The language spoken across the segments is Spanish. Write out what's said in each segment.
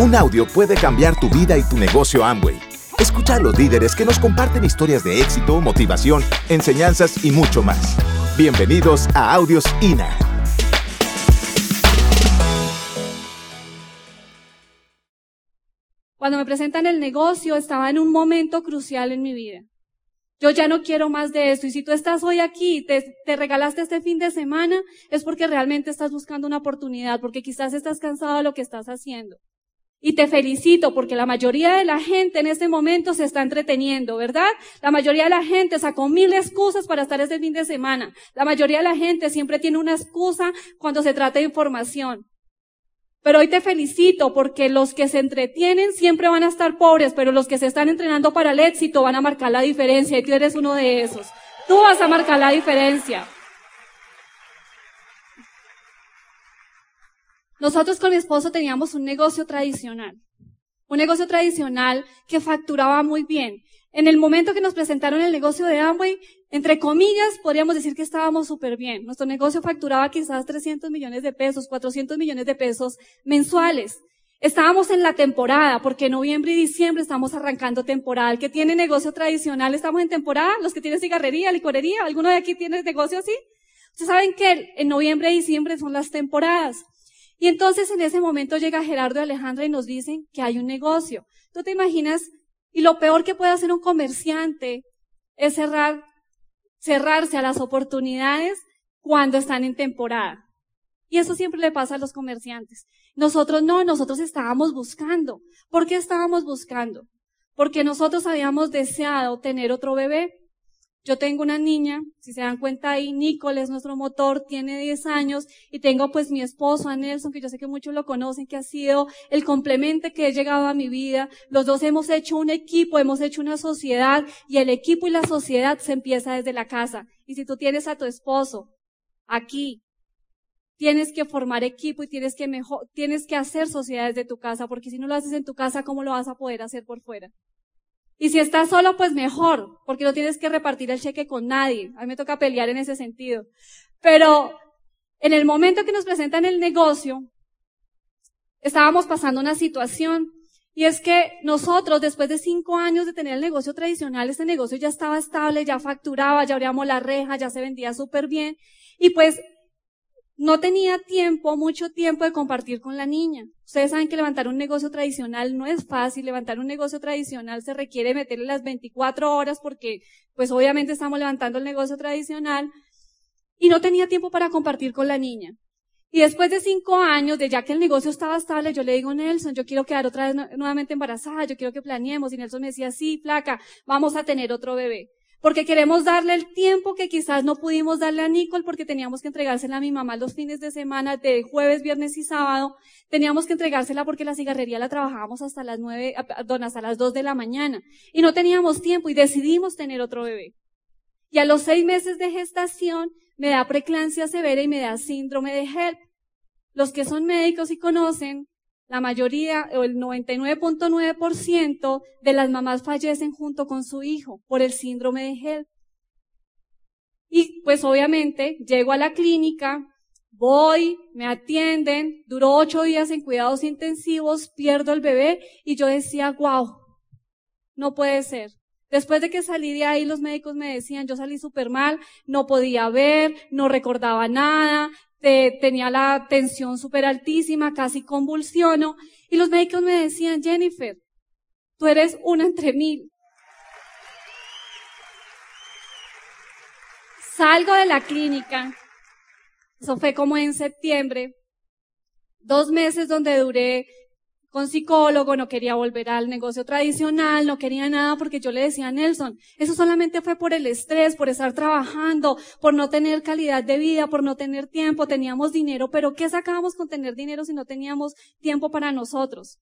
Un audio puede cambiar tu vida y tu negocio Amway. Escucha a los líderes que nos comparten historias de éxito, motivación, enseñanzas y mucho más. Bienvenidos a Audios INA. Cuando me presentan el negocio, estaba en un momento crucial en mi vida. Yo ya no quiero más de esto. Y si tú estás hoy aquí, te, te, regalaste este fin de semana, es porque realmente estás buscando una oportunidad, porque quizás estás cansado de lo que estás haciendo. Y te felicito porque la mayoría de la gente en este momento se está entreteniendo, ¿verdad? La mayoría de la gente sacó mil excusas para estar este fin de semana. La mayoría de la gente siempre tiene una excusa cuando se trata de información. Pero hoy te felicito porque los que se entretienen siempre van a estar pobres, pero los que se están entrenando para el éxito van a marcar la diferencia y tú eres uno de esos. Tú vas a marcar la diferencia. Nosotros con mi esposo teníamos un negocio tradicional. Un negocio tradicional que facturaba muy bien. En el momento que nos presentaron el negocio de Amway, entre comillas, podríamos decir que estábamos súper bien. Nuestro negocio facturaba quizás 300 millones de pesos, 400 millones de pesos mensuales. Estábamos en la temporada, porque en noviembre y diciembre estamos arrancando temporada. El que tiene negocio tradicional, estamos en temporada. Los que tienen cigarrería, licorería, ¿alguno de aquí tiene negocio así? Ustedes saben que en noviembre y diciembre son las temporadas. Y entonces en ese momento llega Gerardo y Alejandra y nos dicen que hay un negocio. ¿Tú te imaginas? Y lo peor que puede hacer un comerciante es cerrar, cerrarse a las oportunidades cuando están en temporada. Y eso siempre le pasa a los comerciantes. Nosotros no, nosotros estábamos buscando. ¿Por qué estábamos buscando? Porque nosotros habíamos deseado tener otro bebé. Yo tengo una niña, si se dan cuenta ahí, Nicole es nuestro motor, tiene 10 años, y tengo pues mi esposo, a Nelson, que yo sé que muchos lo conocen, que ha sido el complemento que he llegado a mi vida. Los dos hemos hecho un equipo, hemos hecho una sociedad, y el equipo y la sociedad se empieza desde la casa. Y si tú tienes a tu esposo aquí, tienes que formar equipo y tienes que mejor, tienes que hacer sociedades de tu casa, porque si no lo haces en tu casa, ¿cómo lo vas a poder hacer por fuera? Y si estás solo, pues mejor, porque no tienes que repartir el cheque con nadie. A mí me toca pelear en ese sentido. Pero en el momento que nos presentan el negocio, estábamos pasando una situación y es que nosotros, después de cinco años de tener el negocio tradicional, este negocio ya estaba estable, ya facturaba, ya abríamos la reja, ya se vendía súper bien. Y pues no tenía tiempo, mucho tiempo de compartir con la niña. Ustedes saben que levantar un negocio tradicional no es fácil. Levantar un negocio tradicional se requiere meterle las 24 horas porque, pues obviamente estamos levantando el negocio tradicional. Y no tenía tiempo para compartir con la niña. Y después de cinco años, de ya que el negocio estaba estable, yo le digo, Nelson, yo quiero quedar otra vez nuevamente embarazada, yo quiero que planeemos. Y Nelson me decía, sí, placa, vamos a tener otro bebé porque queremos darle el tiempo que quizás no pudimos darle a Nicole porque teníamos que entregársela a mi mamá los fines de semana, de jueves, viernes y sábado. Teníamos que entregársela porque la cigarrería la trabajábamos hasta las nueve, perdón, hasta las dos de la mañana. Y no teníamos tiempo y decidimos tener otro bebé. Y a los seis meses de gestación me da preclancia severa y me da síndrome de HELP. Los que son médicos y conocen, la mayoría o el 99.9% de las mamás fallecen junto con su hijo por el síndrome de HELP. Y pues obviamente llego a la clínica, voy, me atienden, duró ocho días en cuidados intensivos, pierdo el bebé y yo decía, wow, no puede ser. Después de que salí de ahí, los médicos me decían, yo salí súper mal, no podía ver, no recordaba nada, tenía la tensión súper altísima, casi convulsiono, y los médicos me decían, Jennifer, tú eres una entre mil. Salgo de la clínica, eso fue como en septiembre, dos meses donde duré con psicólogo, no quería volver al negocio tradicional, no quería nada porque yo le decía a Nelson, eso solamente fue por el estrés, por estar trabajando, por no tener calidad de vida, por no tener tiempo, teníamos dinero, pero ¿qué sacábamos con tener dinero si no teníamos tiempo para nosotros?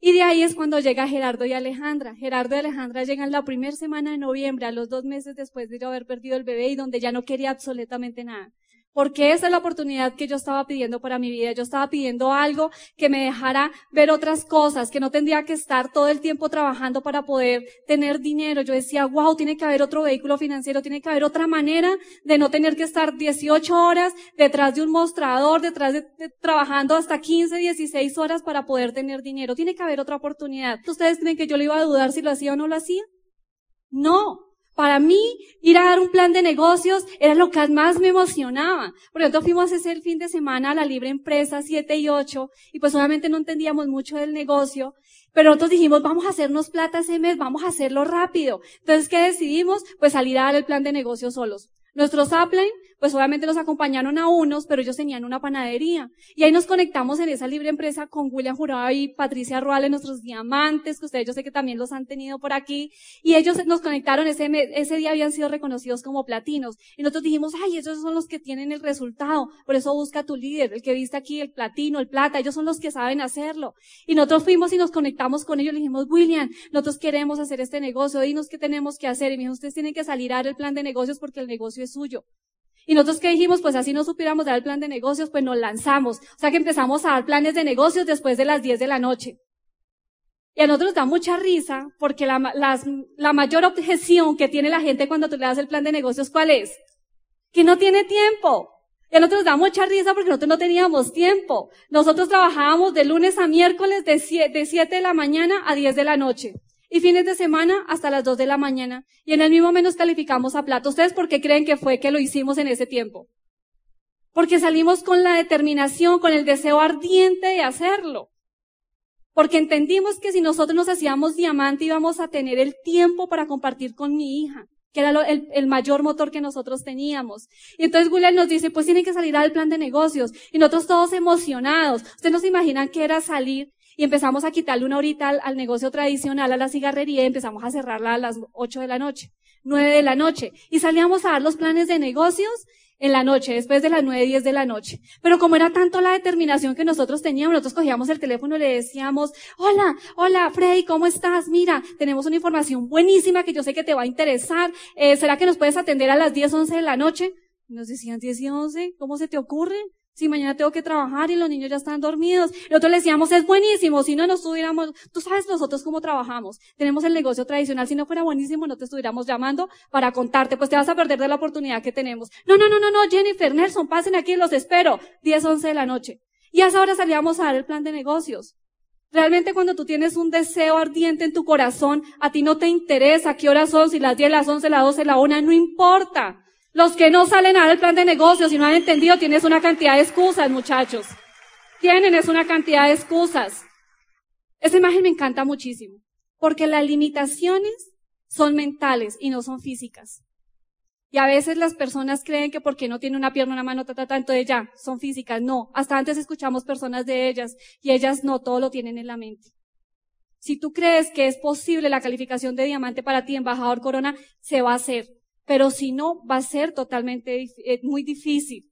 Y de ahí es cuando llega Gerardo y Alejandra. Gerardo y Alejandra llegan la primera semana de noviembre, a los dos meses después de yo haber perdido el bebé y donde ya no quería absolutamente nada. Porque esa es la oportunidad que yo estaba pidiendo para mi vida. Yo estaba pidiendo algo que me dejara ver otras cosas, que no tendría que estar todo el tiempo trabajando para poder tener dinero. Yo decía, wow, tiene que haber otro vehículo financiero, tiene que haber otra manera de no tener que estar 18 horas detrás de un mostrador, detrás de, trabajando hasta 15, 16 horas para poder tener dinero. Tiene que haber otra oportunidad. ¿Ustedes creen que yo le iba a dudar si lo hacía o no lo hacía? No, para mí, ir a dar un plan de negocios era lo que más me emocionaba. Por ejemplo, fuimos ese fin de semana a la Libre Empresa 7 y 8 y pues obviamente no entendíamos mucho del negocio, pero nosotros dijimos, vamos a hacernos plata ese mes, vamos a hacerlo rápido. Entonces, ¿qué decidimos? Pues salir a dar el plan de negocios solos. Nuestros upline, pues obviamente nos acompañaron a unos, pero ellos tenían una panadería. Y ahí nos conectamos en esa libre empresa con William Jurado y Patricia Ruales, nuestros diamantes, que ustedes yo sé que también los han tenido por aquí. Y ellos nos conectaron, ese, ese día habían sido reconocidos como platinos. Y nosotros dijimos, ay, esos son los que tienen el resultado. Por eso busca tu líder, el que viste aquí, el platino, el plata, ellos son los que saben hacerlo. Y nosotros fuimos y nos conectamos con ellos. Le dijimos, William, nosotros queremos hacer este negocio, dinos qué tenemos que hacer. Y me dijo, ustedes tienen que salir a dar el plan de negocios porque el negocio es suyo. Y nosotros que dijimos, pues así no supiéramos dar el plan de negocios, pues nos lanzamos. O sea que empezamos a dar planes de negocios después de las 10 de la noche. Y a nosotros nos da mucha risa porque la, mayor objeción que tiene la gente cuando tú le das el plan de negocios, ¿cuál es? Que no tiene tiempo. Y a nosotros nos da mucha risa porque nosotros no teníamos tiempo. Nosotros trabajábamos de lunes a miércoles de 7 de la mañana a 10 de la noche y fines de semana hasta las 2 de la mañana. Y en el mismo menos calificamos a plata. ¿Ustedes por qué creen que fue que lo hicimos en ese tiempo? Porque salimos con la determinación, con el deseo ardiente de hacerlo. Porque entendimos que si nosotros nos hacíamos diamante íbamos a tener el tiempo para compartir con mi hija, que era el, mayor motor que nosotros teníamos. Y entonces William nos dice, pues tienen que salir al plan de negocios. Y nosotros todos emocionados. Ustedes no se imaginan que era salir y empezamos a quitarle una horita al, negocio tradicional, a la cigarrería, y empezamos a cerrarla a las 8 de la noche, 9 de la noche, y salíamos a dar los planes de negocios en la noche, después de las 9, 10 de la noche. Pero como era tanto la determinación que nosotros teníamos, nosotros cogíamos el teléfono y le decíamos, hola, hola, Freddy, ¿cómo estás? Mira, tenemos una información buenísima que yo sé que te va a interesar. Eh, ¿Será que nos puedes atender a las 10, 11 de la noche? nos decían 10 y 11, ¿cómo se te ocurre? Si mañana tengo que trabajar y los niños ya están dormidos. Nosotros le decíamos, es buenísimo, si no nos estuviéramos, tú sabes nosotros cómo trabajamos. Tenemos el negocio tradicional, si no fuera buenísimo no te estuviéramos llamando para contarte, pues te vas a perder de la oportunidad que tenemos. No, no, no, no, no, Jennifer, Nelson, pasen aquí, los espero. 10, 11 de la noche. Y a esa hora salíamos a dar el plan de negocios. Realmente cuando tú tienes un deseo ardiente en tu corazón, a ti no te interesa qué horas son, si las 10, las 11, las 12, la 1, no importa. Los que no salen a el plan de negocios y no han entendido, tienes una cantidad de excusas, muchachos. Tienen es una cantidad de excusas. Esa imagen me encanta muchísimo, porque las limitaciones son mentales y no son físicas. Y a veces las personas creen que porque no tiene una pierna, una mano, ta, ta, ta, entonces ya, son físicas. No, hasta antes escuchamos personas de ellas y ellas no todo lo tienen en la mente. Si tú crees que es posible la calificación de diamante para ti, embajador Corona, se va a hacer pero si no, va a ser totalmente eh, muy difícil.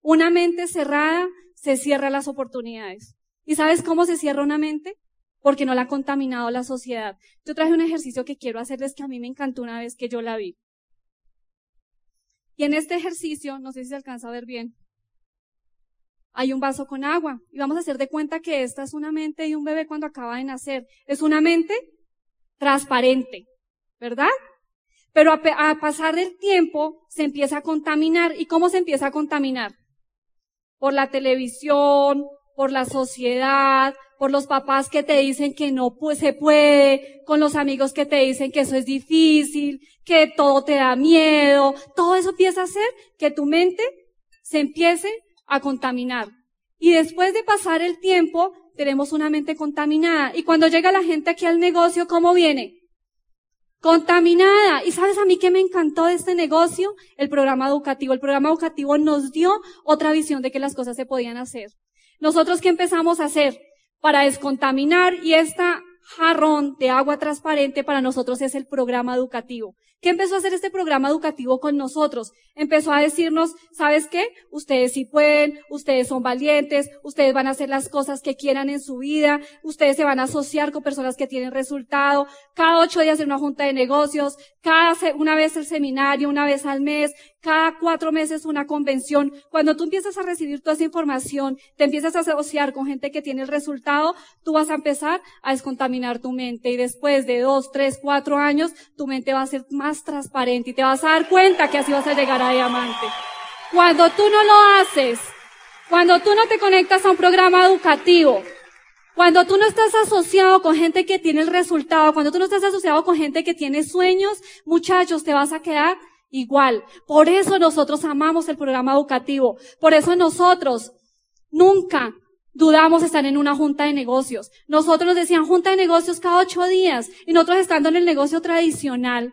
Una mente cerrada se cierra las oportunidades. ¿Y sabes cómo se cierra una mente? Porque no la ha contaminado la sociedad. Yo traje un ejercicio que quiero hacerles que a mí me encantó una vez que yo la vi. Y en este ejercicio, no sé si se alcanza a ver bien, hay un vaso con agua. Y vamos a hacer de cuenta que esta es una mente de un bebé cuando acaba de nacer. Es una mente transparente, ¿verdad? Pero a, pasar del tiempo se empieza a contaminar. ¿Y cómo se empieza a contaminar? Por la televisión, por la sociedad, por los papás que te dicen que no se puede, con los amigos que te dicen que eso es difícil, que todo te da miedo. Todo eso empieza a hacer que tu mente se empiece a contaminar. Y después de pasar el tiempo, tenemos una mente contaminada. Y cuando llega la gente aquí al negocio, ¿cómo viene? Contaminada. ¿Y sabes a mí que me encantó de este negocio? El programa educativo. El programa educativo nos dio otra visión de que las cosas se podían hacer. Nosotros qué empezamos a hacer para descontaminar y esta jarrón de agua transparente para nosotros es el programa educativo. ¿Qué empezó a hacer este programa educativo con nosotros? Empezó a decirnos, ¿sabes qué? Ustedes sí pueden, ustedes son valientes, ustedes van a hacer las cosas que quieran en su vida, ustedes se van a asociar con personas que tienen resultado, cada ocho días en una junta de negocios, cada, una vez el seminario, una vez al mes, cada cuatro meses una convención. Cuando tú empiezas a recibir toda esa información, te empiezas a asociar con gente que tiene el resultado, tú vas a empezar a descontaminar tu mente y después de dos, tres, cuatro años, tu mente va a ser más transparente y te vas a dar cuenta que así vas a llegar a diamante. Cuando tú no lo haces, cuando tú no te conectas a un programa educativo, cuando tú no estás asociado con gente que tiene el resultado, cuando tú no estás asociado con gente que tiene sueños, muchachos, te vas a quedar igual. Por eso nosotros amamos el programa educativo. Por eso nosotros nunca dudamos estar en una junta de negocios. Nosotros nos decían junta de negocios cada ocho días y nosotros estando en el negocio tradicional,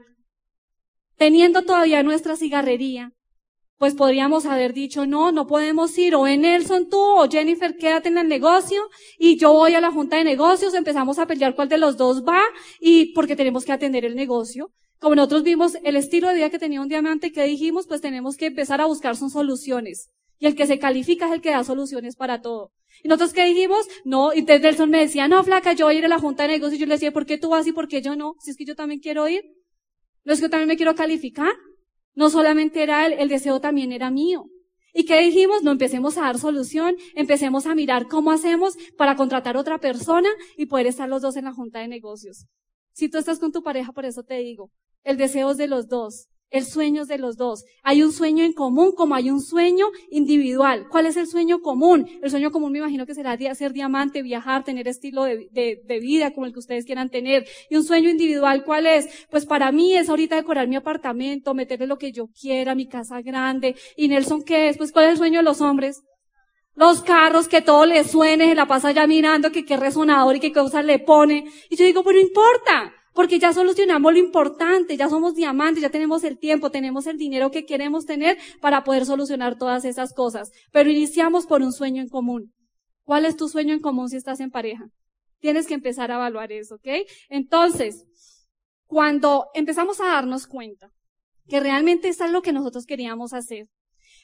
teniendo todavía nuestra cigarrería, pues podríamos haber dicho, no, no podemos ir, o en Nelson tú, o Jennifer, quédate en el negocio, y yo voy a la junta de negocios, empezamos a pelear cuál de los dos va, y porque tenemos que atender el negocio. Como nosotros vimos el estilo de vida que tenía un diamante, que dijimos? Pues tenemos que empezar a buscar son soluciones. Y el que se califica es el que da soluciones para todo. Y nosotros que dijimos, no, y Nelson me decía, no, flaca, yo voy a ir a la junta de negocios. Y yo le decía, ¿por qué tú vas y por qué yo no? Si es que yo también quiero ir. ¿No es que yo también me quiero calificar? No solamente era él, el deseo también era mío. ¿Y qué dijimos? No empecemos a dar solución, empecemos a mirar cómo hacemos para contratar otra persona y poder estar los dos en la junta de negocios. Si tú estás con tu pareja, por eso te digo, el deseo es de los dos. El sueño es de los dos. Hay un sueño en común como hay un sueño individual. ¿Cuál es el sueño común? El sueño común me imagino que será ser diamante, viajar, tener estilo de, vida como el que ustedes quieran tener. Y un sueño individual, ¿cuál es? Pues para mí es ahorita decorar mi apartamento, meterle lo que yo quiera, mi casa grande. ¿Y Nelson qué es? Pues ¿cuál es el sueño de los hombres? Los carros, que todo le suene, se la pasa ya mirando que qué resonador y qué cosas le pone. Y yo digo, pues no importa. Porque ya solucionamos lo importante, ya somos diamantes, ya tenemos el tiempo, tenemos el dinero que queremos tener para poder solucionar todas esas cosas. Pero iniciamos por un sueño en común. ¿Cuál es tu sueño en común si estás en pareja? Tienes que empezar a evaluar eso, ¿ok? Entonces, cuando empezamos a darnos cuenta que realmente eso es lo que nosotros queríamos hacer,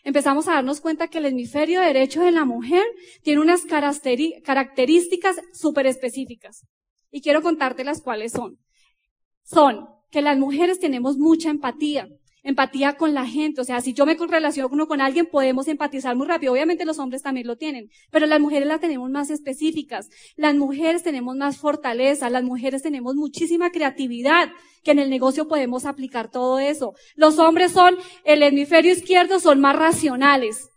empezamos a darnos cuenta que el hemisferio derecho de la mujer tiene unas características súper específicas. Y quiero contarte las cuales son son que las mujeres tenemos mucha empatía, empatía con la gente. O sea, si yo me relaciono con alguien, podemos empatizar muy rápido. Obviamente los hombres también lo tienen, pero las mujeres las tenemos más específicas. Las mujeres tenemos más fortaleza, las mujeres tenemos muchísima creatividad, que en el negocio podemos aplicar todo eso. Los hombres son, el hemisferio izquierdo son más racionales.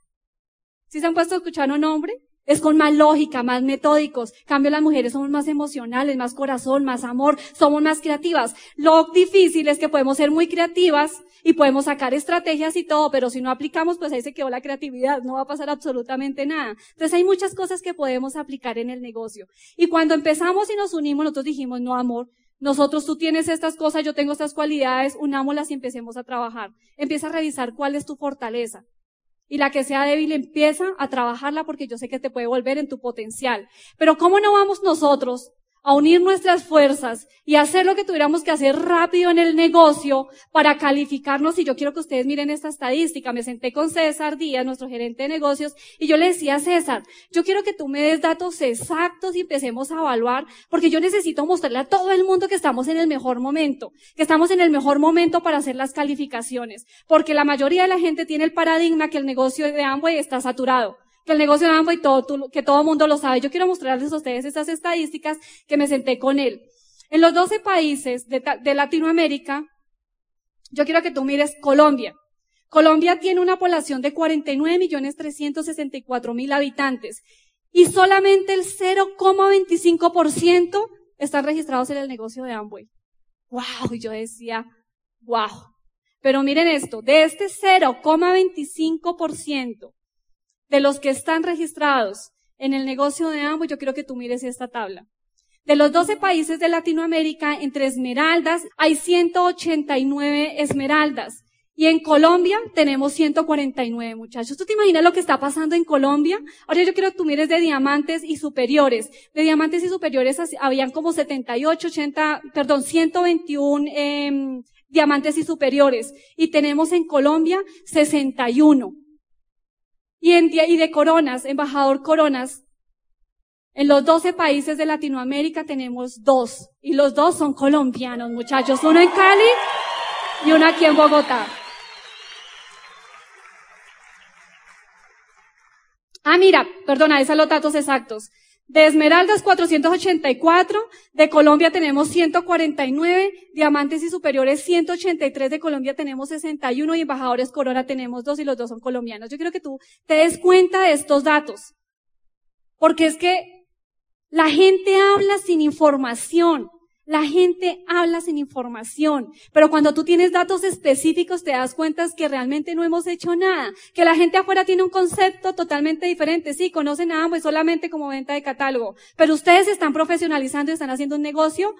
¿Sí se han puesto a escuchar un hombre? Es con más lógica, más metódicos. cambio, las mujeres somos más emocionales, más corazón, más amor, somos más creativas. Lo difícil es que podemos ser muy creativas y podemos sacar estrategias y todo, pero si no aplicamos, pues ahí se quedó la creatividad, no va a pasar absolutamente nada. Entonces hay muchas cosas que podemos aplicar en el negocio. Y cuando empezamos y nos unimos, nosotros dijimos, no amor, nosotros, tú tienes estas cosas, yo tengo estas cualidades, unámoslas y empecemos a trabajar. Empieza a revisar cuál es tu fortaleza. Y la que sea débil empieza a trabajarla porque yo sé que te puede volver en tu potencial. Pero ¿cómo no vamos nosotros a unir nuestras fuerzas y hacer lo que tuviéramos que hacer rápido en el negocio para calificarnos. Y yo quiero que ustedes miren esta estadística. Me senté con César Díaz, nuestro gerente de negocios, y yo le decía a César, yo quiero que tú me des datos exactos y empecemos a evaluar, porque yo necesito mostrarle a todo el mundo que estamos en el mejor momento, que estamos en el mejor momento para hacer las calificaciones, porque la mayoría de la gente tiene el paradigma que el negocio de Amway está saturado que el negocio de Amway todo, que todo mundo lo sabe. Yo quiero mostrarles a ustedes estas estadísticas que me senté con él. En los 12 países de, Latinoamérica, yo quiero que tú mires Colombia. Colombia tiene una población de 49 millones 364 mil habitantes y solamente el 0,25% están registrados en el negocio de Amway. Wow, yo decía, wow. Pero miren esto, de este 0,25%, de los que están registrados en el negocio de ambos, yo quiero que tú mires esta tabla. De los 12 países de Latinoamérica, entre esmeraldas, hay 189 esmeraldas. Y en Colombia tenemos 149 muchachos. ¿Tú te imaginas lo que está pasando en Colombia? Ahora yo quiero que tú mires de diamantes y superiores. De diamantes y superiores habían como 78, 80, perdón, 121 eh, diamantes y superiores. Y tenemos en Colombia 61 y, de Coronas, embajador Coronas. En los 12 países de Latinoamérica tenemos dos, y los dos son colombianos, muchachos, uno en Cali y uno aquí en Bogotá. Ah, mira, perdona, esos son los datos exactos. De Esmeraldas 484, de Colombia tenemos 149, Diamantes y Superiores 183, de Colombia tenemos 61 y Embajadores Corona tenemos dos y los dos son colombianos. Yo quiero que tú te des cuenta de estos datos. Porque es que la gente habla sin información. La gente habla sin información, pero cuando tú tienes datos específicos te das cuenta que realmente no hemos hecho nada, que la gente afuera tiene un concepto totalmente diferente. Sí, conocen a ambos solamente como venta de catálogo, pero ustedes están profesionalizando y están haciendo un negocio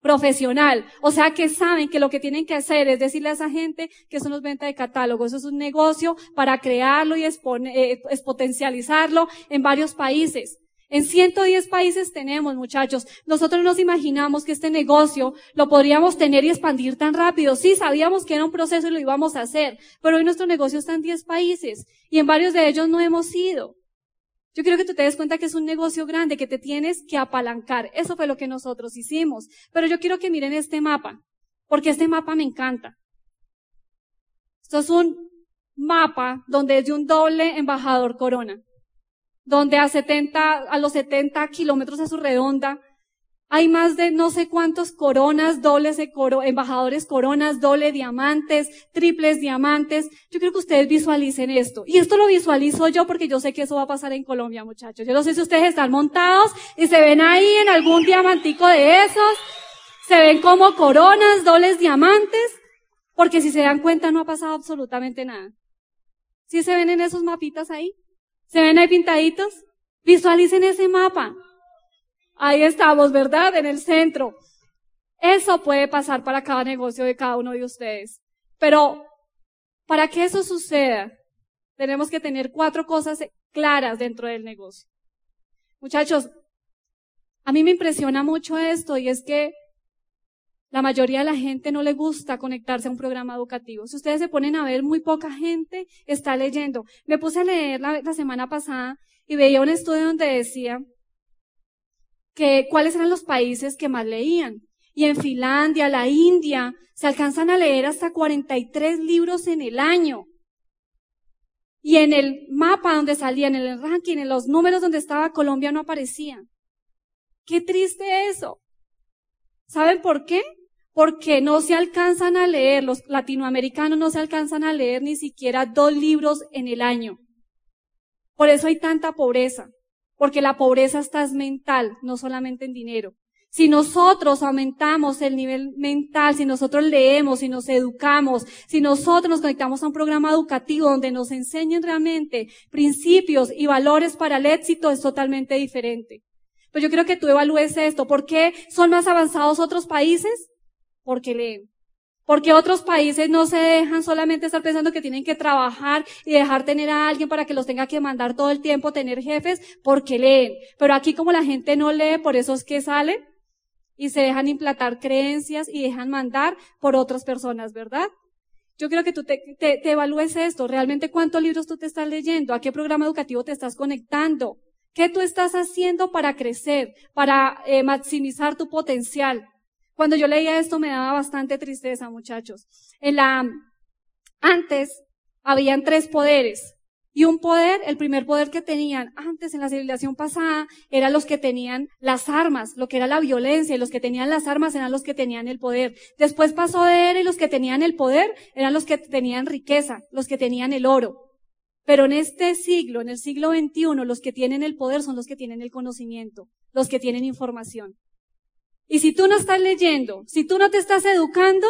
profesional. O sea que saben que lo que tienen que hacer es decirle a esa gente que eso no es venta de catálogo, eso es un negocio para crearlo y eh, potencializarlo en varios países. En 110 países tenemos, muchachos. Nosotros nos imaginamos que este negocio lo podríamos tener y expandir tan rápido. Sí, sabíamos que era un proceso y lo íbamos a hacer, pero hoy nuestro negocio está en 10 países y en varios de ellos no hemos ido. Yo quiero que tú te des cuenta que es un negocio grande, que te tienes que apalancar. Eso fue lo que nosotros hicimos. Pero yo quiero que miren este mapa, porque este mapa me encanta. Esto es un mapa donde es de un doble embajador corona donde a 70, a los 70 kilómetros de su redonda, hay más de no sé cuántos coronas, dobles de coro, embajadores coronas, doble diamantes, triples diamantes. Yo quiero que ustedes visualicen esto. Y esto lo visualizo yo porque yo sé que eso va a pasar en Colombia, muchachos. Yo no sé si ustedes están montados y se ven ahí en algún diamantico de esos. Se ven como coronas, dobles diamantes. Porque si se dan cuenta no ha pasado absolutamente nada. ¿Sí se ven en esos mapitas ahí? ¿Se ven ahí pintaditos? Visualicen ese mapa. Ahí estamos, ¿verdad? En el centro. Eso puede pasar para cada negocio de cada uno de ustedes. Pero para que eso suceda, tenemos que tener cuatro cosas claras dentro del negocio. Muchachos, a mí me impresiona mucho esto y es que la mayoría de la gente no le gusta conectarse a un programa educativo. Si ustedes se ponen a ver, muy poca gente está leyendo. Me puse a leer la, semana pasada y veía un estudio donde decía que cuáles eran los países que más leían. Y en Finlandia, la India, se alcanzan a leer hasta 43 libros en el año. Y en el mapa donde salían, en el ranking, en los números donde estaba Colombia no aparecía. Qué triste eso. ¿Saben por qué? Porque no se alcanzan a leer, los latinoamericanos no se alcanzan a leer ni siquiera dos libros en el año. Por eso hay tanta pobreza, porque la pobreza está mental, no solamente en dinero. Si nosotros aumentamos el nivel mental, si nosotros leemos, si nos educamos, si nosotros nos conectamos a un programa educativo donde nos enseñen realmente principios y valores para el éxito, es totalmente diferente. Pues yo quiero que tú evalúes esto. ¿Por qué son más avanzados otros países? Porque leen. Porque otros países no se dejan solamente estar pensando que tienen que trabajar y dejar tener a alguien para que los tenga que mandar todo el tiempo, tener jefes, porque leen. Pero aquí como la gente no lee, por eso es que salen y se dejan implantar creencias y dejan mandar por otras personas, ¿verdad? Yo creo que tú te, te, evalúes esto, realmente cuántos libros tú te estás leyendo, a qué programa educativo te estás conectando, qué tú estás haciendo para crecer, para eh, maximizar tu potencial. Cuando yo leía esto me daba bastante tristeza, muchachos. En la, antes habían tres poderes. Y un poder, el primer poder que tenían antes en la civilización pasada, eran los que tenían las armas, lo que era la violencia, y los que tenían las armas eran los que tenían el poder. Después pasó de él y los que tenían el poder eran los que tenían riqueza, los que tenían el oro. Pero en este siglo, en el siglo XXI, los que tienen el poder son los que tienen el conocimiento, los que tienen información. Y si tú no estás leyendo, si tú no te estás educando,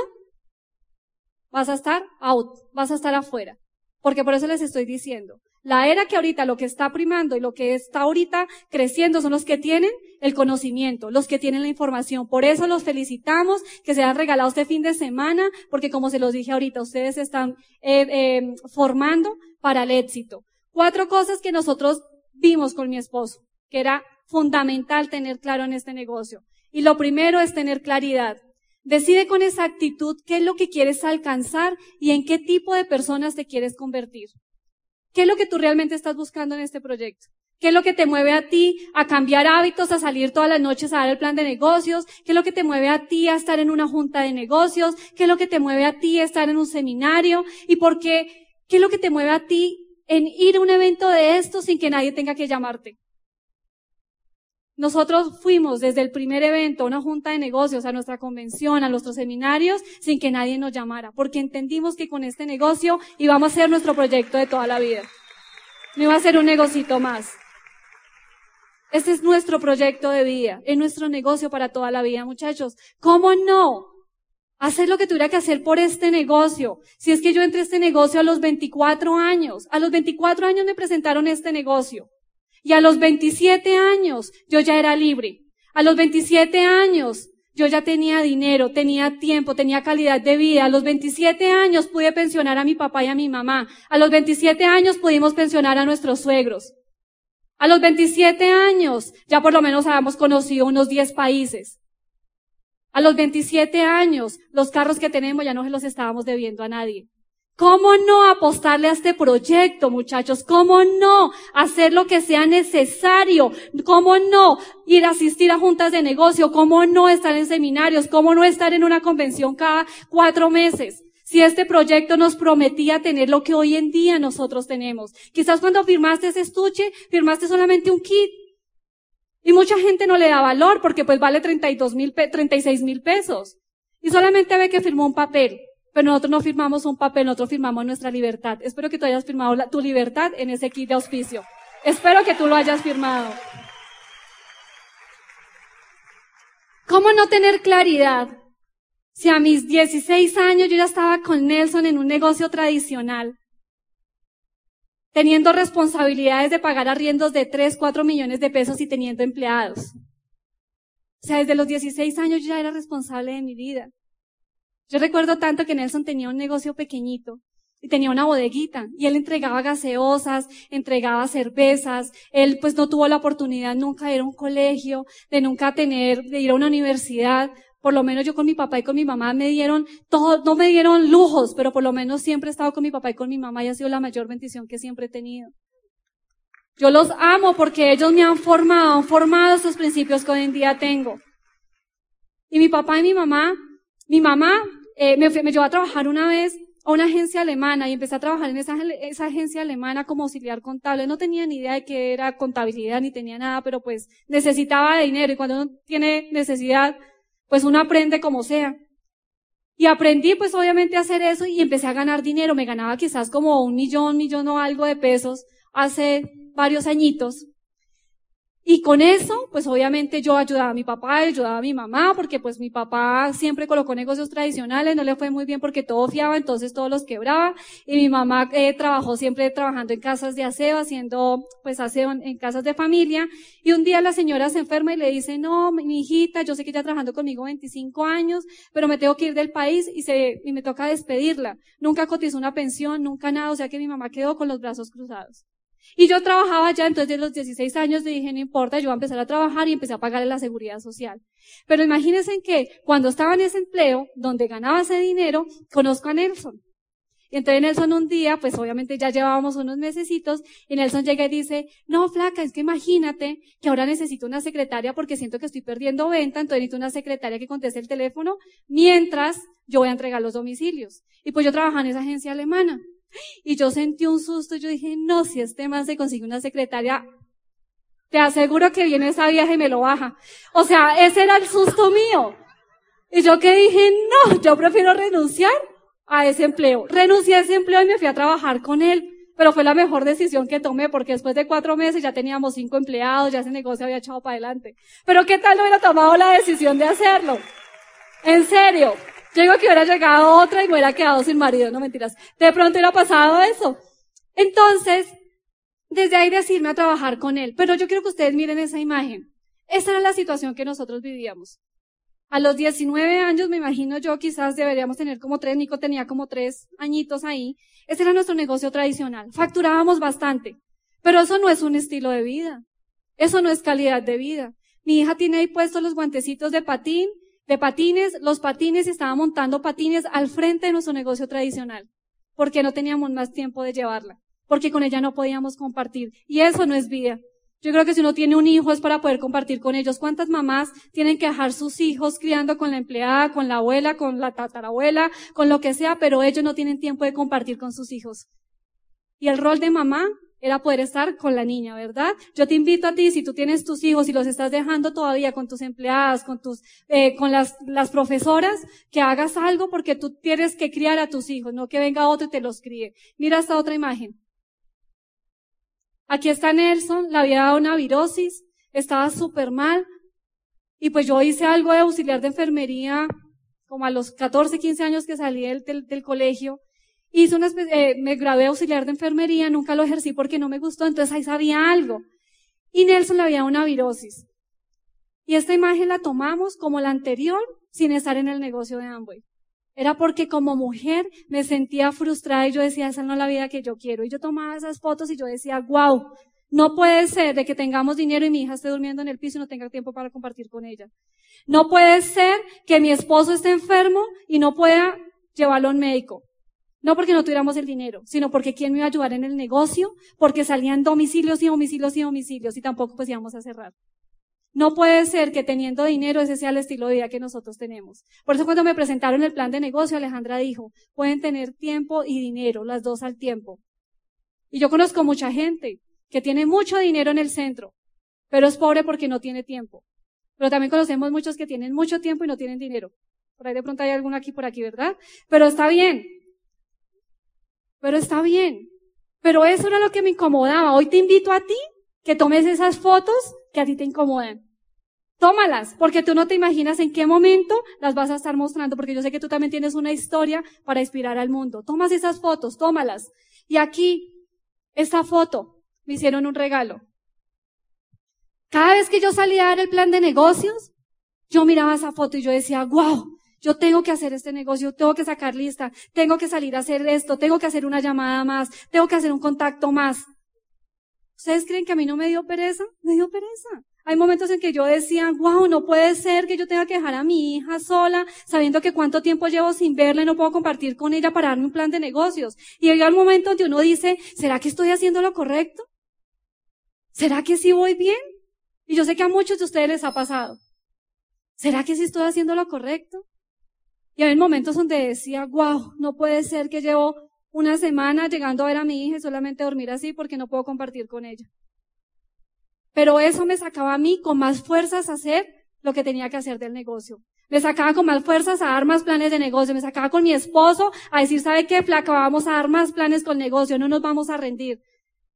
vas a estar out, vas a estar afuera. Porque por eso les estoy diciendo, la era que ahorita lo que está primando y lo que está ahorita creciendo son los que tienen el conocimiento, los que tienen la información. Por eso los felicitamos que se han regalado este fin de semana, porque como se los dije ahorita, ustedes se están eh, eh, formando para el éxito. Cuatro cosas que nosotros vimos con mi esposo, que era fundamental tener claro en este negocio. Y lo primero es tener claridad. Decide con exactitud qué es lo que quieres alcanzar y en qué tipo de personas te quieres convertir. ¿Qué es lo que tú realmente estás buscando en este proyecto? ¿Qué es lo que te mueve a ti a cambiar hábitos, a salir todas las noches a dar el plan de negocios? ¿Qué es lo que te mueve a ti a estar en una junta de negocios? ¿Qué es lo que te mueve a ti a estar en un seminario? ¿Y por qué? ¿Qué es lo que te mueve a ti en ir a un evento de esto sin que nadie tenga que llamarte. Nosotros fuimos desde el primer evento a una junta de negocios, a nuestra convención, a nuestros seminarios, sin que nadie nos llamara, porque entendimos que con este negocio íbamos a ser nuestro proyecto de toda la vida. No iba a ser un negocito más. Este es nuestro proyecto de vida, es nuestro negocio para toda la vida, muchachos. ¿Cómo no? Hacer lo que tuviera que hacer por este negocio. Si es que yo entré a este negocio a los 24 años. A los 24 años me presentaron este negocio. Y a los 27 años yo ya era libre. A los 27 años yo ya tenía dinero, tenía tiempo, tenía calidad de vida. A los 27 años pude pensionar a mi papá y a mi mamá. A los 27 años pudimos pensionar a nuestros suegros. A los 27 años ya por lo menos habíamos conocido unos 10 países. A los 27 años los carros que tenemos ya no se los estábamos debiendo a nadie. ¿Cómo no apostarle a este proyecto, muchachos? ¿Cómo no hacer lo que sea necesario? ¿Cómo no ir a asistir a juntas de negocio? ¿Cómo no estar en seminarios? ¿Cómo no estar en una convención cada cuatro meses? Si este proyecto nos prometía tener lo que hoy en día nosotros tenemos. Quizás cuando firmaste ese estuche, firmaste solamente un kit. Y mucha gente no le da valor porque pues vale 32 mil, 36 mil pesos. Y solamente ve que firmó un papel. Pero nosotros no firmamos un papel, nosotros firmamos nuestra libertad. Espero que tú hayas firmado tu libertad en ese kit de auspicio. Espero que tú lo hayas firmado. ¿Cómo no tener claridad? Si a mis 16 años yo ya estaba con Nelson en un negocio tradicional, teniendo responsabilidades de pagar arriendos de 3, 4 millones de pesos y teniendo empleados. O sea, desde los 16 años yo ya era responsable de mi vida. Yo recuerdo tanto que Nelson tenía un negocio pequeñito y tenía una bodeguita y él entregaba gaseosas, entregaba cervezas, él pues no tuvo la oportunidad nunca de ir a un colegio, de nunca tener, de ir a una universidad. Por lo menos yo con mi papá y con mi mamá me dieron todo, no me dieron lujos, pero por lo menos siempre he estado con mi papá y con mi mamá y ha sido la mayor bendición que siempre he tenido. Yo los amo porque ellos me han formado, han formado esos principios que hoy en día tengo. Y mi papá y mi mamá mi mamá eh, me, me, llevó a trabajar una vez a una agencia alemana y empecé a trabajar en esa, esa agencia alemana como auxiliar contable. No tenía ni idea de qué era contabilidad ni tenía nada, pero pues necesitaba dinero y cuando uno tiene necesidad, pues uno aprende como sea. Y aprendí pues obviamente a hacer eso y empecé a ganar dinero. Me ganaba quizás como un millón, millón o algo de pesos hace varios añitos. Y con eso, pues obviamente yo ayudaba a mi papá, ayudaba a mi mamá, porque pues mi papá siempre colocó negocios tradicionales, no le fue muy bien porque todo fiaba, entonces todos los quebraba. Y mi mamá eh, trabajó siempre trabajando en casas de aseo, haciendo pues aseo en, casas de familia. Y un día la señora se enferma y le dice, no, mi hijita, yo sé que ya trabajando conmigo 25 años, pero me tengo que ir del país y se, y me toca despedirla. Nunca cotizó una pensión, nunca nada, o sea que mi mamá quedó con los brazos cruzados. Y yo trabajaba ya, entonces de los 16 años dije, no importa, yo voy a empezar a trabajar y empecé a pagarle la seguridad social. Pero imagínense que cuando estaba en ese empleo, donde ganaba ese dinero, conozco a Nelson. Y entonces Nelson un día, pues obviamente ya llevábamos unos mesecitos, y Nelson llega y dice, no, flaca, es que imagínate que ahora necesito una secretaria porque siento que estoy perdiendo venta, entonces necesito una secretaria que conteste el teléfono, mientras yo voy a entregar los domicilios. Y pues yo trabajaba en esa agencia alemana. Y yo sentí un susto, yo dije, no, si este man se consigue una secretaria, te aseguro que viene esa viaje y me lo baja. O sea, ese era el susto mío. Y yo que dije, no, yo prefiero renunciar a ese empleo. Renuncié a ese empleo y me fui a trabajar con él. Pero fue la mejor decisión que tomé porque después de cuatro meses ya teníamos cinco empleados, ya ese negocio había echado para adelante. Pero qué tal no hubiera tomado la decisión de hacerlo. En serio. Yo que hubiera llegado otra y me hubiera quedado sin marido, no mentiras. De pronto hubiera pasado eso. Entonces, desde ahí decirme a trabajar con él. Pero yo quiero que ustedes miren esa imagen. Esa era la situación que nosotros vivíamos. A los 19 años, me imagino yo, quizás deberíamos tener como tres, Nico tenía como tres añitos ahí. Ese era nuestro negocio tradicional. Facturábamos bastante. Pero eso no es un estilo de vida. Eso no es calidad de vida. Mi hija tiene ahí puestos los guantecitos de patín de patines, los patines y estaba montando patines al frente de nuestro negocio tradicional, porque no teníamos más tiempo de llevarla, porque con ella no podíamos compartir. Y eso no es vida. Yo creo que si uno tiene un hijo es para poder compartir con ellos. ¿Cuántas mamás tienen que dejar sus hijos criando con la empleada, con la abuela, con la tatarabuela, con lo que sea, pero ellos no tienen tiempo de compartir con sus hijos? Y el rol de mamá era poder estar con la niña, ¿verdad? Yo te invito a ti, si tú tienes tus hijos y los estás dejando todavía con tus empleadas, con tus, eh, con las, las profesoras, que hagas algo porque tú tienes que criar a tus hijos, no que venga otro y te los críe. Mira esta otra imagen. Aquí está Nelson, le había dado una virosis, estaba súper mal, y pues yo hice algo de auxiliar de enfermería como a los 14, 15 años que salí del, del colegio, Hice una eh, me gradué auxiliar de enfermería, nunca lo ejercí porque no me gustó, entonces ahí sabía algo. Y Nelson le había una virosis. Y esta imagen la tomamos como la anterior sin estar en el negocio de Amway. Era porque como mujer me sentía frustrada y yo decía, esa no es la vida que yo quiero. Y yo tomaba esas fotos y yo decía, wow, no puede ser de que tengamos dinero y mi hija esté durmiendo en el piso y no tenga tiempo para compartir con ella. No puede ser que mi esposo esté enfermo y no pueda llevarlo al médico. No porque no tuviéramos el dinero, sino porque quién me iba a ayudar en el negocio, porque salían domicilios y domicilios y domicilios y tampoco pues íbamos a cerrar. No puede ser que teniendo dinero ese sea el estilo de vida que nosotros tenemos. Por eso cuando me presentaron el plan de negocio, Alejandra dijo, pueden tener tiempo y dinero, las dos al tiempo. Y yo conozco mucha gente que tiene mucho dinero en el centro, pero es pobre porque no tiene tiempo. Pero también conocemos muchos que tienen mucho tiempo y no tienen dinero. Por ahí de pronto hay alguno aquí por aquí, ¿verdad? Pero está bien. Pero está bien. Pero eso era lo que me incomodaba. Hoy te invito a ti que tomes esas fotos que a ti te incomodan. Tómalas, porque tú no te imaginas en qué momento las vas a estar mostrando, porque yo sé que tú también tienes una historia para inspirar al mundo. Tomas esas fotos, tómalas. Y aquí, esta foto, me hicieron un regalo. Cada vez que yo salía a dar el plan de negocios, yo miraba esa foto y yo decía, wow, yo tengo que hacer este negocio, tengo que sacar lista, tengo que salir a hacer esto, tengo que hacer una llamada más, tengo que hacer un contacto más. ¿Ustedes creen que a mí no me dio pereza? Me dio pereza. Hay momentos en que yo decía, wow, no puede ser que yo tenga que dejar a mi hija sola, sabiendo que cuánto tiempo llevo sin verla y no puedo compartir con ella para darme un plan de negocios. Y llega el momento donde uno dice, ¿será que estoy haciendo lo correcto? ¿Será que sí voy bien? Y yo sé que a muchos de ustedes les ha pasado. ¿Será que sí estoy haciendo lo correcto? Y hay momentos donde decía, wow, no puede ser que llevo una semana llegando a ver a mi hija y solamente dormir así porque no puedo compartir con ella. Pero eso me sacaba a mí con más fuerzas a hacer lo que tenía que hacer del negocio. Me sacaba con más fuerzas a dar más planes de negocio. Me sacaba con mi esposo a decir, ¿sabe qué, flaca? Vamos a dar más planes con negocio. No nos vamos a rendir.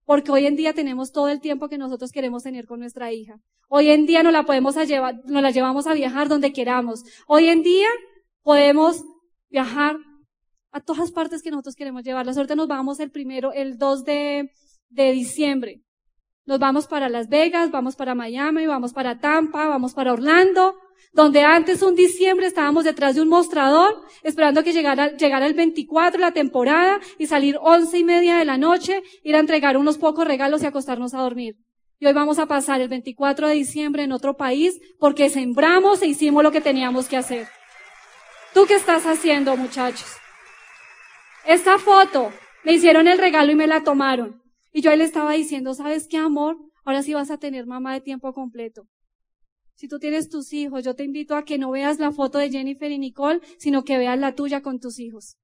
Porque hoy en día tenemos todo el tiempo que nosotros queremos tener con nuestra hija. Hoy en día no la podemos llevar, nos la llevamos a viajar donde queramos. Hoy en día podemos viajar a todas partes que nosotros queremos llevarlas. Ahorita nos vamos el primero, el 2 de, diciembre. Nos vamos para Las Vegas, vamos para Miami, vamos para Tampa, vamos para Orlando, donde antes un diciembre estábamos detrás de un mostrador, esperando que llegara, llegara el 24 la temporada y salir once y media de la noche, ir a entregar unos pocos regalos y acostarnos a dormir. Y hoy vamos a pasar el 24 de diciembre en otro país porque sembramos e hicimos lo que teníamos que hacer. ¿Tú qué estás haciendo, muchachos? Esta foto, me hicieron el regalo y me la tomaron. Y yo ahí le estaba diciendo, ¿sabes qué, amor? Ahora sí vas a tener mamá de tiempo completo. Si tú tienes tus hijos, yo te invito a que no veas la foto de Jennifer y Nicole, sino que veas la tuya con tus hijos.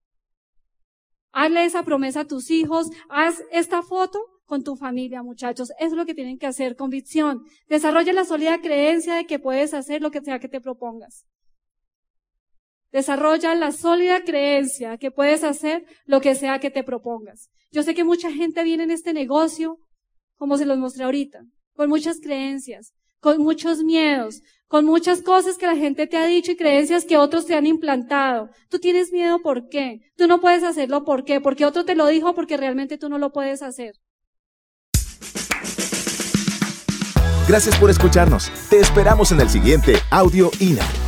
Hazle esa promesa a tus hijos, haz esta foto con tu familia, muchachos. Eso es lo que tienen que hacer, convicción. Desarrolla la sólida creencia de que puedes hacer lo que sea que te propongas. Desarrolla la sólida creencia que puedes hacer lo que sea que te propongas. Yo sé que mucha gente viene en este negocio, como se los mostré ahorita, con muchas creencias, con muchos miedos, con muchas cosas que la gente te ha dicho y creencias que otros te han implantado. Tú tienes miedo, ¿por qué? Tú no puedes hacerlo, ¿por qué? Porque otro te lo dijo, porque realmente tú no lo puedes hacer. Gracias por escucharnos. Te esperamos en el siguiente Audio INA.